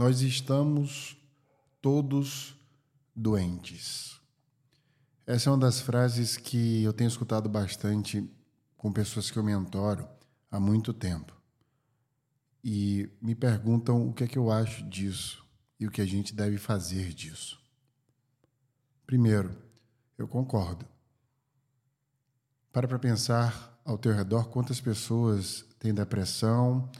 Nós estamos todos doentes. Essa é uma das frases que eu tenho escutado bastante com pessoas que eu mentoro há muito tempo. E me perguntam o que é que eu acho disso e o que a gente deve fazer disso. Primeiro, eu concordo. Para para pensar ao teu redor quantas pessoas têm depressão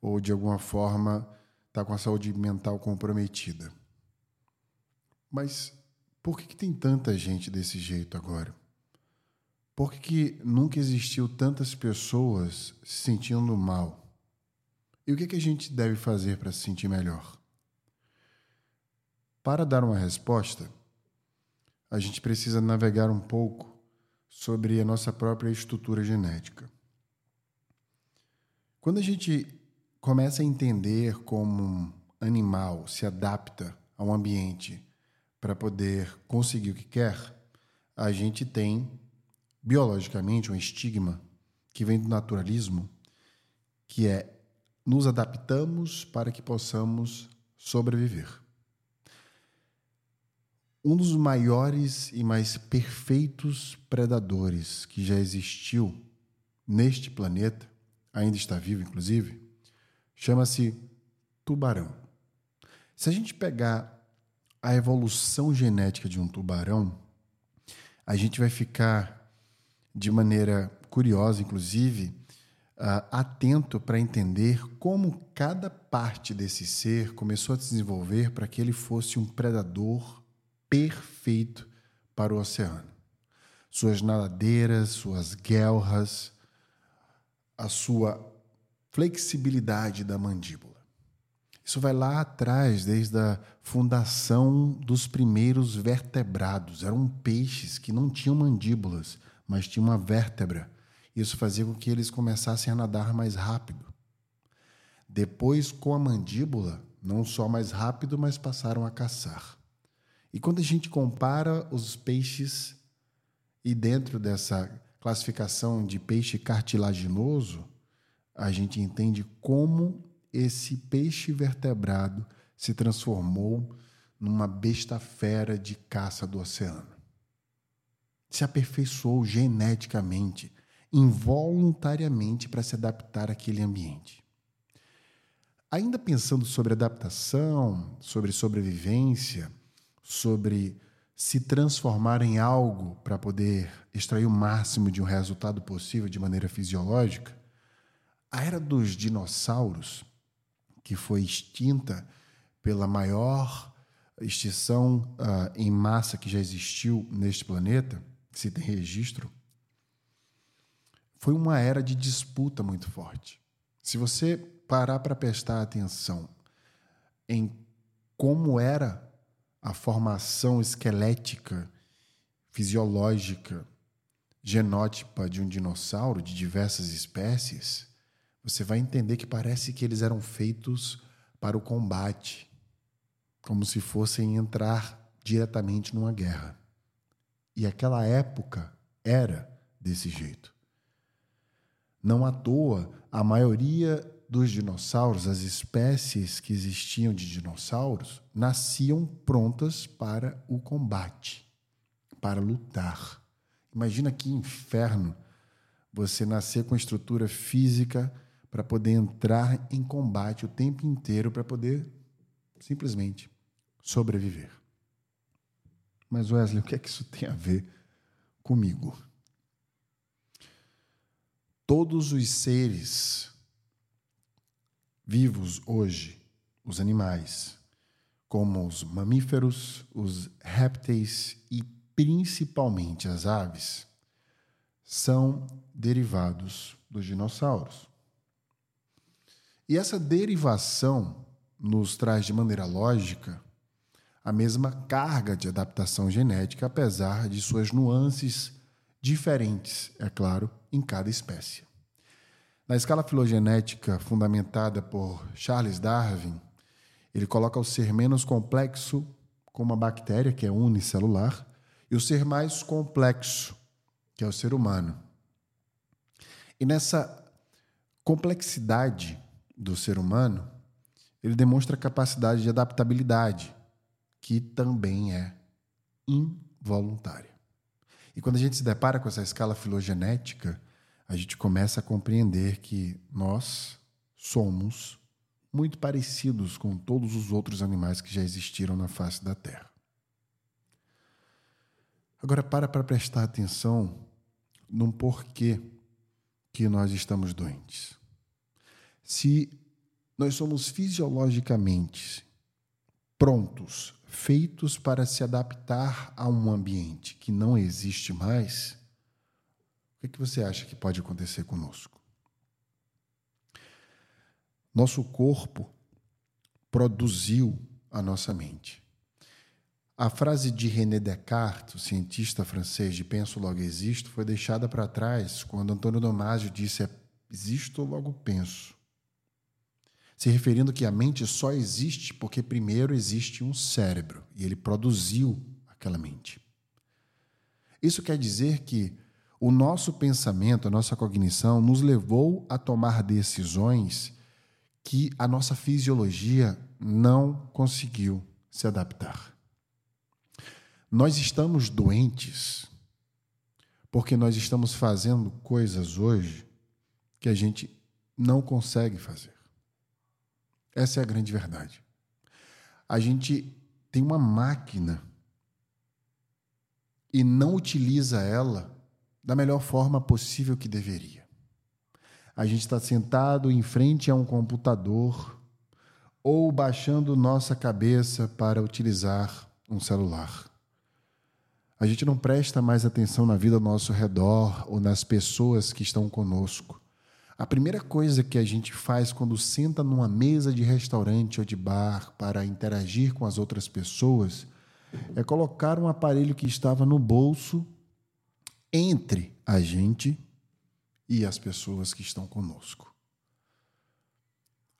ou de alguma forma está com a saúde mental comprometida. Mas por que, que tem tanta gente desse jeito agora? Por que, que nunca existiu tantas pessoas se sentindo mal? E o que, que a gente deve fazer para se sentir melhor? Para dar uma resposta, a gente precisa navegar um pouco sobre a nossa própria estrutura genética. Quando a gente começa a entender como um animal se adapta ao ambiente para poder conseguir o que quer, a gente tem biologicamente um estigma que vem do naturalismo, que é nos adaptamos para que possamos sobreviver. Um dos maiores e mais perfeitos predadores que já existiu neste planeta, ainda está vivo inclusive, chama-se tubarão. Se a gente pegar a evolução genética de um tubarão, a gente vai ficar de maneira curiosa, inclusive, uh, atento para entender como cada parte desse ser começou a se desenvolver para que ele fosse um predador perfeito para o oceano. Suas nadadeiras, suas guelras, a sua flexibilidade da mandíbula. Isso vai lá atrás, desde a fundação dos primeiros vertebrados. Eram peixes que não tinham mandíbulas, mas tinham uma vértebra. Isso fazia com que eles começassem a nadar mais rápido. Depois, com a mandíbula, não só mais rápido, mas passaram a caçar. E quando a gente compara os peixes e dentro dessa classificação de peixe cartilaginoso, a gente entende como esse peixe vertebrado se transformou numa besta fera de caça do oceano. Se aperfeiçoou geneticamente, involuntariamente para se adaptar àquele ambiente. Ainda pensando sobre adaptação, sobre sobrevivência, sobre se transformar em algo para poder extrair o máximo de um resultado possível de maneira fisiológica, a era dos dinossauros, que foi extinta pela maior extinção uh, em massa que já existiu neste planeta, que se tem registro, foi uma era de disputa muito forte. Se você parar para prestar atenção em como era a formação esquelética, fisiológica, genótipa de um dinossauro de diversas espécies, você vai entender que parece que eles eram feitos para o combate, como se fossem entrar diretamente numa guerra. E aquela época era desse jeito. Não à toa, a maioria dos dinossauros, as espécies que existiam de dinossauros, nasciam prontas para o combate, para lutar. Imagina que inferno você nascer com estrutura física para poder entrar em combate o tempo inteiro para poder simplesmente sobreviver. Mas Wesley, o que é que isso tem a ver comigo? Todos os seres vivos hoje, os animais, como os mamíferos, os répteis e principalmente as aves, são derivados dos dinossauros. E essa derivação nos traz de maneira lógica a mesma carga de adaptação genética, apesar de suas nuances diferentes, é claro, em cada espécie. Na escala filogenética fundamentada por Charles Darwin, ele coloca o ser menos complexo como a bactéria, que é unicelular, e o ser mais complexo, que é o ser humano. E nessa complexidade do ser humano, ele demonstra capacidade de adaptabilidade, que também é involuntária. E quando a gente se depara com essa escala filogenética, a gente começa a compreender que nós somos muito parecidos com todos os outros animais que já existiram na face da Terra. Agora para para prestar atenção num porquê que nós estamos doentes. Se nós somos fisiologicamente prontos, feitos para se adaptar a um ambiente que não existe mais, o que, é que você acha que pode acontecer conosco? Nosso corpo produziu a nossa mente. A frase de René Descartes, o cientista francês de penso logo existo, foi deixada para trás quando Antônio Damasio disse é, existo logo penso. Se referindo que a mente só existe porque primeiro existe um cérebro e ele produziu aquela mente. Isso quer dizer que o nosso pensamento, a nossa cognição nos levou a tomar decisões que a nossa fisiologia não conseguiu se adaptar. Nós estamos doentes porque nós estamos fazendo coisas hoje que a gente não consegue fazer. Essa é a grande verdade. A gente tem uma máquina e não utiliza ela da melhor forma possível que deveria. A gente está sentado em frente a um computador ou baixando nossa cabeça para utilizar um celular. A gente não presta mais atenção na vida ao nosso redor ou nas pessoas que estão conosco. A primeira coisa que a gente faz quando senta numa mesa de restaurante ou de bar para interagir com as outras pessoas é colocar um aparelho que estava no bolso entre a gente e as pessoas que estão conosco.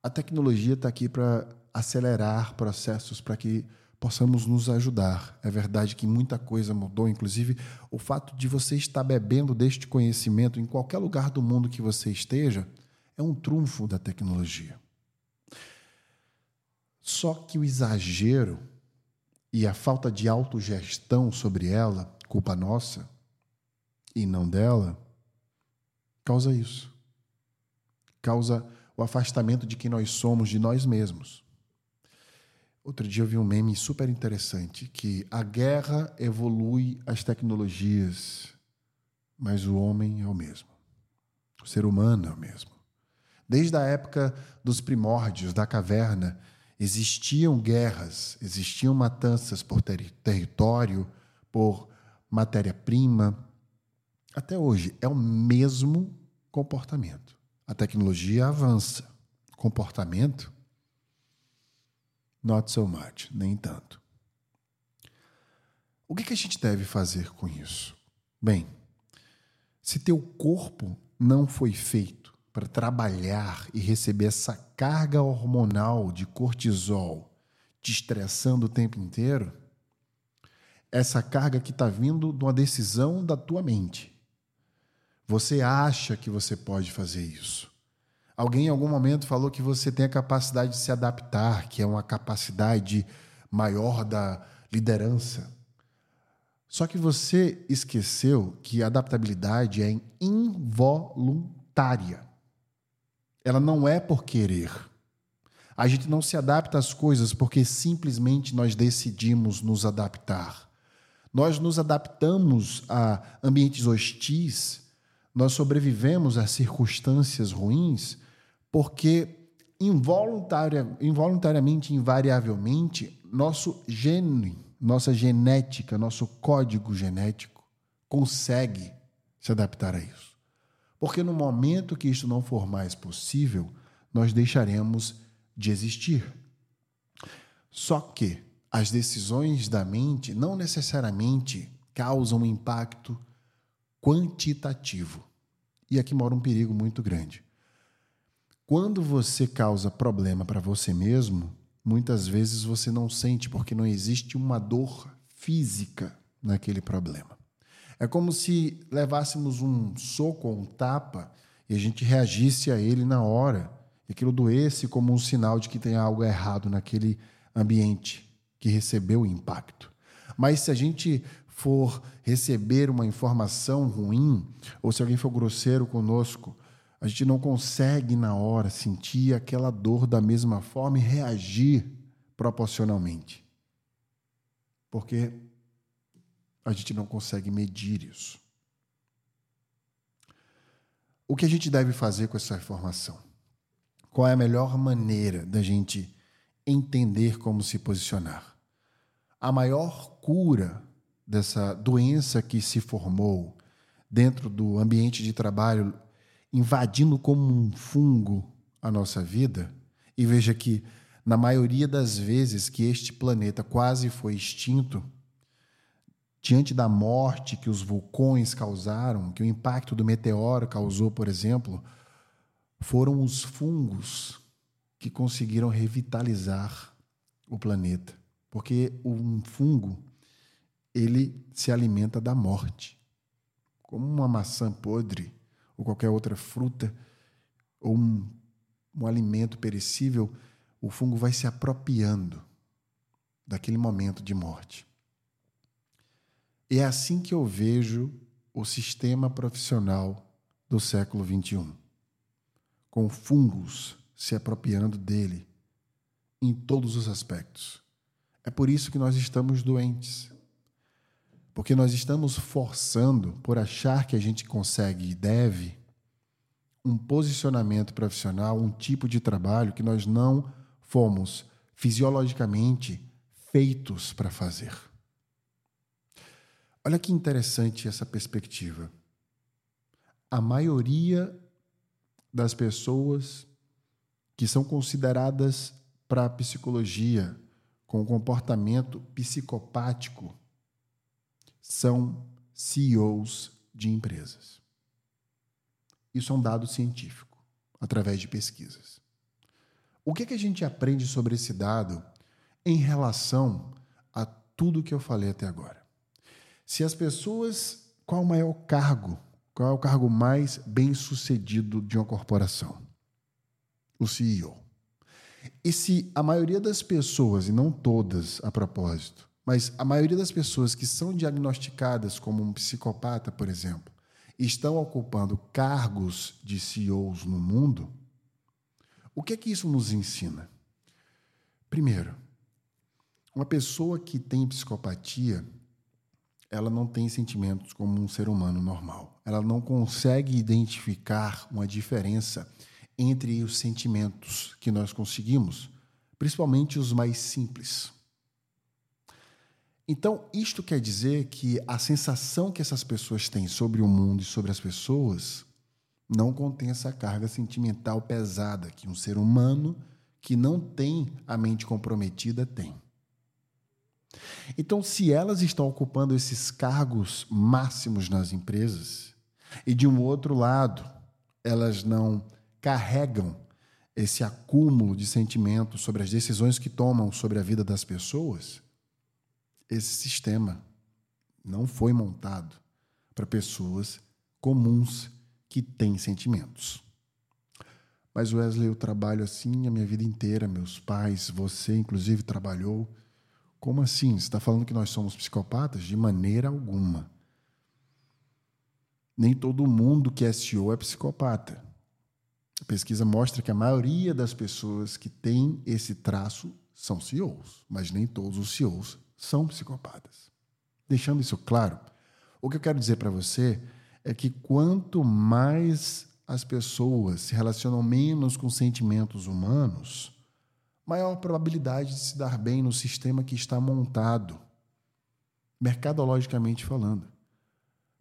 A tecnologia está aqui para acelerar processos para que possamos nos ajudar. É verdade que muita coisa mudou, inclusive o fato de você estar bebendo deste conhecimento em qualquer lugar do mundo que você esteja é um trunfo da tecnologia. Só que o exagero e a falta de autogestão sobre ela, culpa nossa e não dela, causa isso. Causa o afastamento de quem nós somos de nós mesmos. Outro dia eu vi um meme super interessante que a guerra evolui as tecnologias, mas o homem é o mesmo. O ser humano é o mesmo. Desde a época dos primórdios, da caverna, existiam guerras, existiam matanças por ter território, por matéria-prima. Até hoje é o mesmo comportamento. A tecnologia avança. Comportamento Not so much, nem tanto. O que, que a gente deve fazer com isso? Bem, se teu corpo não foi feito para trabalhar e receber essa carga hormonal de cortisol te estressando o tempo inteiro, essa carga que está vindo de uma decisão da tua mente. Você acha que você pode fazer isso. Alguém em algum momento falou que você tem a capacidade de se adaptar, que é uma capacidade maior da liderança. Só que você esqueceu que a adaptabilidade é involuntária. Ela não é por querer. A gente não se adapta às coisas porque simplesmente nós decidimos nos adaptar. Nós nos adaptamos a ambientes hostis, nós sobrevivemos a circunstâncias ruins porque involuntaria, involuntariamente, invariavelmente, nosso gene, nossa genética, nosso código genético consegue se adaptar a isso. Porque no momento que isso não for mais possível, nós deixaremos de existir. Só que as decisões da mente não necessariamente causam um impacto quantitativo. E aqui mora um perigo muito grande. Quando você causa problema para você mesmo, muitas vezes você não sente porque não existe uma dor física naquele problema. É como se levássemos um soco ou um tapa e a gente reagisse a ele na hora que aquilo doesse como um sinal de que tem algo errado naquele ambiente que recebeu o impacto. Mas se a gente for receber uma informação ruim, ou se alguém for grosseiro conosco, a gente não consegue na hora sentir aquela dor da mesma forma e reagir proporcionalmente. Porque a gente não consegue medir isso. O que a gente deve fazer com essa informação? Qual é a melhor maneira da gente entender como se posicionar? A maior cura dessa doença que se formou dentro do ambiente de trabalho, invadindo como um fungo a nossa vida. E veja que, na maioria das vezes que este planeta quase foi extinto, diante da morte que os vulcões causaram, que o impacto do meteoro causou, por exemplo, foram os fungos que conseguiram revitalizar o planeta. Porque um fungo ele se alimenta da morte. Como uma maçã podre ou qualquer outra fruta ou um, um alimento perecível, o fungo vai se apropriando daquele momento de morte. É assim que eu vejo o sistema profissional do século XXI, com fungos se apropriando dele em todos os aspectos. É por isso que nós estamos doentes porque nós estamos forçando, por achar que a gente consegue e deve, um posicionamento profissional, um tipo de trabalho que nós não fomos fisiologicamente feitos para fazer. Olha que interessante essa perspectiva. A maioria das pessoas que são consideradas para a psicologia com comportamento psicopático são CEOs de empresas. Isso é um dado científico, através de pesquisas. O que, é que a gente aprende sobre esse dado em relação a tudo que eu falei até agora? Se as pessoas. Qual o maior cargo? Qual é o cargo mais bem sucedido de uma corporação? O CEO. E se a maioria das pessoas, e não todas a propósito, mas a maioria das pessoas que são diagnosticadas como um psicopata, por exemplo, estão ocupando cargos de CEOs no mundo, o que é que isso nos ensina? Primeiro, uma pessoa que tem psicopatia, ela não tem sentimentos como um ser humano normal. Ela não consegue identificar uma diferença entre os sentimentos que nós conseguimos, principalmente os mais simples. Então, isto quer dizer que a sensação que essas pessoas têm sobre o mundo e sobre as pessoas não contém essa carga sentimental pesada que um ser humano que não tem a mente comprometida tem. Então, se elas estão ocupando esses cargos máximos nas empresas, e de um outro lado, elas não carregam esse acúmulo de sentimentos sobre as decisões que tomam sobre a vida das pessoas, esse sistema não foi montado para pessoas comuns que têm sentimentos. Mas Wesley, eu trabalho assim a minha vida inteira, meus pais, você inclusive trabalhou. Como assim? Você está falando que nós somos psicopatas? De maneira alguma. Nem todo mundo que é CEO é psicopata. A pesquisa mostra que a maioria das pessoas que têm esse traço são CEOs, mas nem todos os CEOs são psicopatas. Deixando isso claro, o que eu quero dizer para você é que quanto mais as pessoas se relacionam menos com sentimentos humanos, maior probabilidade de se dar bem no sistema que está montado, mercadologicamente falando.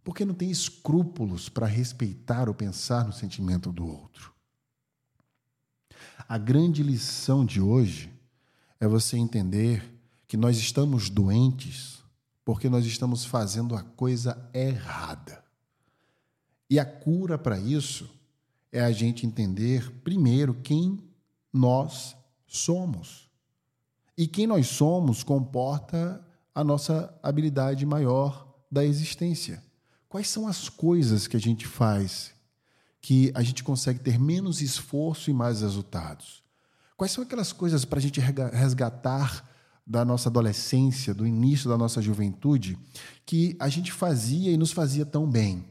Porque não tem escrúpulos para respeitar ou pensar no sentimento do outro. A grande lição de hoje é você entender que nós estamos doentes porque nós estamos fazendo a coisa errada. E a cura para isso é a gente entender, primeiro, quem nós somos. E quem nós somos comporta a nossa habilidade maior da existência. Quais são as coisas que a gente faz que a gente consegue ter menos esforço e mais resultados? Quais são aquelas coisas para a gente resgatar da nossa adolescência, do início da nossa juventude, que a gente fazia e nos fazia tão bem?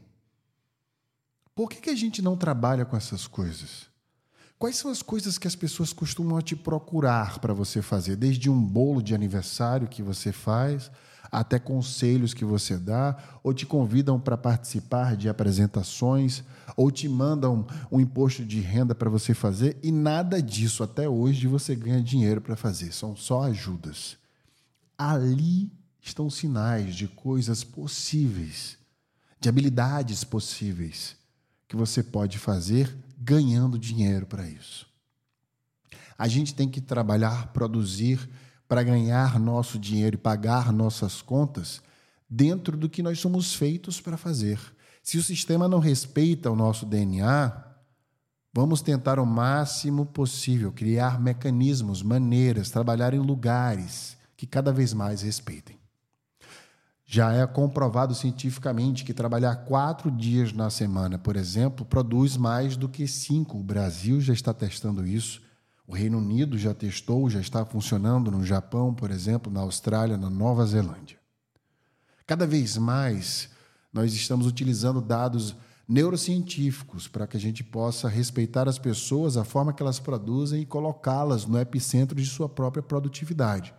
Por que, que a gente não trabalha com essas coisas? Quais são as coisas que as pessoas costumam te procurar para você fazer? Desde um bolo de aniversário que você faz, até conselhos que você dá, ou te convidam para participar de apresentações, ou te mandam um imposto de renda para você fazer, e nada disso até hoje você ganha dinheiro para fazer, são só ajudas. Ali estão sinais de coisas possíveis, de habilidades possíveis que você pode fazer ganhando dinheiro para isso. A gente tem que trabalhar, produzir para ganhar nosso dinheiro e pagar nossas contas dentro do que nós somos feitos para fazer. Se o sistema não respeita o nosso DNA, vamos tentar o máximo possível criar mecanismos, maneiras, trabalhar em lugares que cada vez mais respeitem. Já é comprovado cientificamente que trabalhar quatro dias na semana, por exemplo, produz mais do que cinco. O Brasil já está testando isso. O Reino Unido já testou, já está funcionando no Japão, por exemplo, na Austrália, na Nova Zelândia. Cada vez mais nós estamos utilizando dados neurocientíficos para que a gente possa respeitar as pessoas, a forma que elas produzem e colocá-las no epicentro de sua própria produtividade.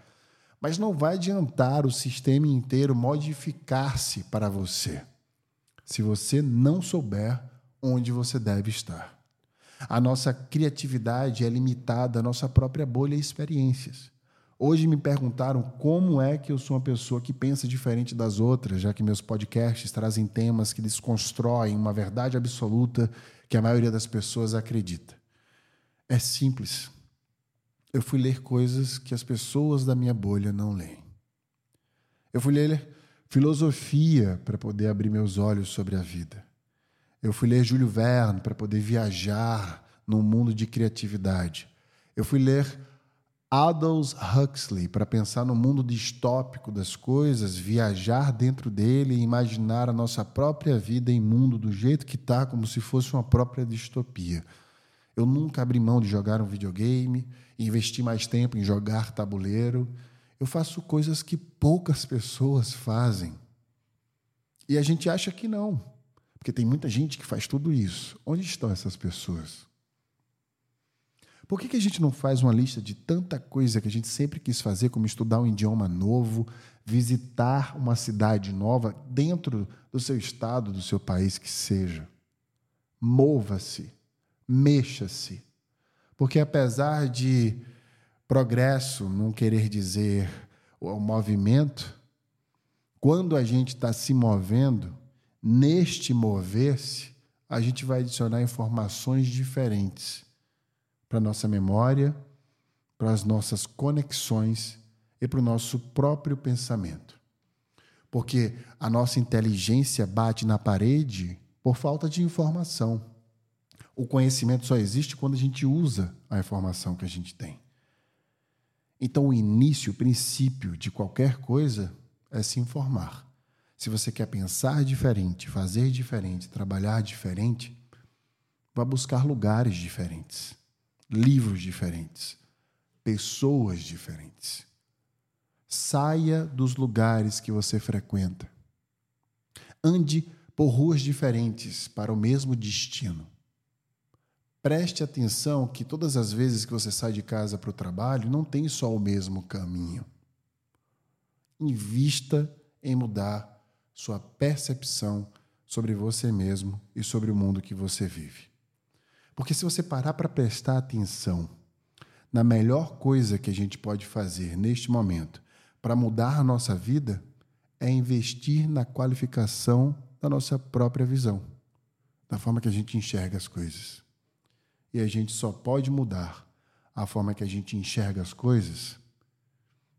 Mas não vai adiantar o sistema inteiro modificar-se para você, se você não souber onde você deve estar. A nossa criatividade é limitada à nossa própria bolha e experiências. Hoje me perguntaram como é que eu sou uma pessoa que pensa diferente das outras, já que meus podcasts trazem temas que desconstroem uma verdade absoluta que a maioria das pessoas acredita. É simples. Eu fui ler coisas que as pessoas da minha bolha não leem. Eu fui ler filosofia para poder abrir meus olhos sobre a vida. Eu fui ler Júlio Verne para poder viajar num mundo de criatividade. Eu fui ler Aldous Huxley para pensar no mundo distópico das coisas, viajar dentro dele e imaginar a nossa própria vida em mundo do jeito que está, como se fosse uma própria distopia. Eu nunca abri mão de jogar um videogame, investir mais tempo em jogar tabuleiro. Eu faço coisas que poucas pessoas fazem. E a gente acha que não. Porque tem muita gente que faz tudo isso. Onde estão essas pessoas? Por que, que a gente não faz uma lista de tanta coisa que a gente sempre quis fazer, como estudar um idioma novo, visitar uma cidade nova dentro do seu estado, do seu país que seja? Mova-se, mexa-se. Porque apesar de progresso não querer dizer o movimento, quando a gente está se movendo, Neste mover-se, a gente vai adicionar informações diferentes para nossa memória, para as nossas conexões e para o nosso próprio pensamento. Porque a nossa inteligência bate na parede por falta de informação. O conhecimento só existe quando a gente usa a informação que a gente tem. Então, o início, o princípio de qualquer coisa é se informar. Se você quer pensar diferente, fazer diferente, trabalhar diferente, vá buscar lugares diferentes, livros diferentes, pessoas diferentes. Saia dos lugares que você frequenta. Ande por ruas diferentes para o mesmo destino. Preste atenção que todas as vezes que você sai de casa para o trabalho, não tem só o mesmo caminho. Invista em mudar sua percepção sobre você mesmo e sobre o mundo que você vive. Porque se você parar para prestar atenção na melhor coisa que a gente pode fazer neste momento para mudar a nossa vida, é investir na qualificação da nossa própria visão, da forma que a gente enxerga as coisas. E a gente só pode mudar a forma que a gente enxerga as coisas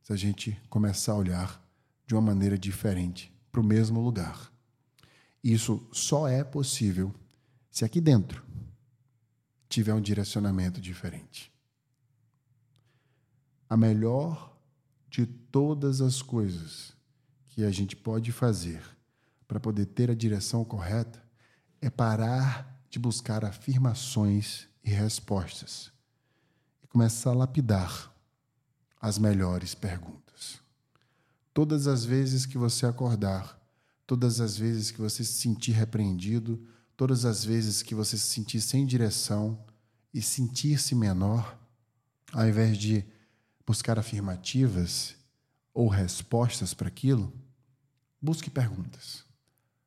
se a gente começar a olhar de uma maneira diferente para o mesmo lugar. Isso só é possível se aqui dentro tiver um direcionamento diferente. A melhor de todas as coisas que a gente pode fazer para poder ter a direção correta é parar de buscar afirmações e respostas e começar a lapidar as melhores perguntas. Todas as vezes que você acordar, todas as vezes que você se sentir repreendido, todas as vezes que você se sentir sem direção e sentir-se menor, ao invés de buscar afirmativas ou respostas para aquilo, busque perguntas.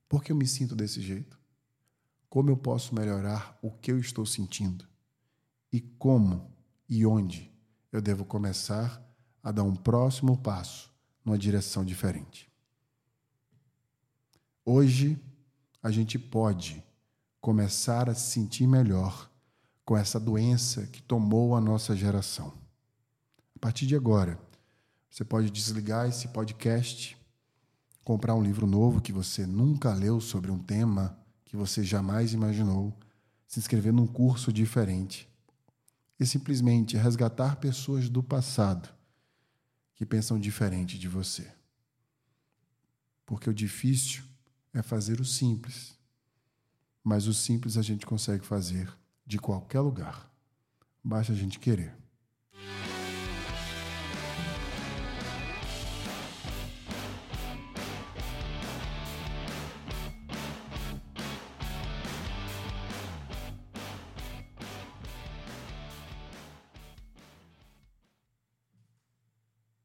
Por que eu me sinto desse jeito? Como eu posso melhorar o que eu estou sentindo? E como e onde eu devo começar a dar um próximo passo numa direção diferente? Hoje, a gente pode começar a se sentir melhor com essa doença que tomou a nossa geração. A partir de agora, você pode desligar esse podcast, comprar um livro novo que você nunca leu sobre um tema que você jamais imaginou, se inscrever num curso diferente e simplesmente resgatar pessoas do passado que pensam diferente de você. Porque o difícil é fazer o simples, mas o simples a gente consegue fazer de qualquer lugar. Basta a gente querer.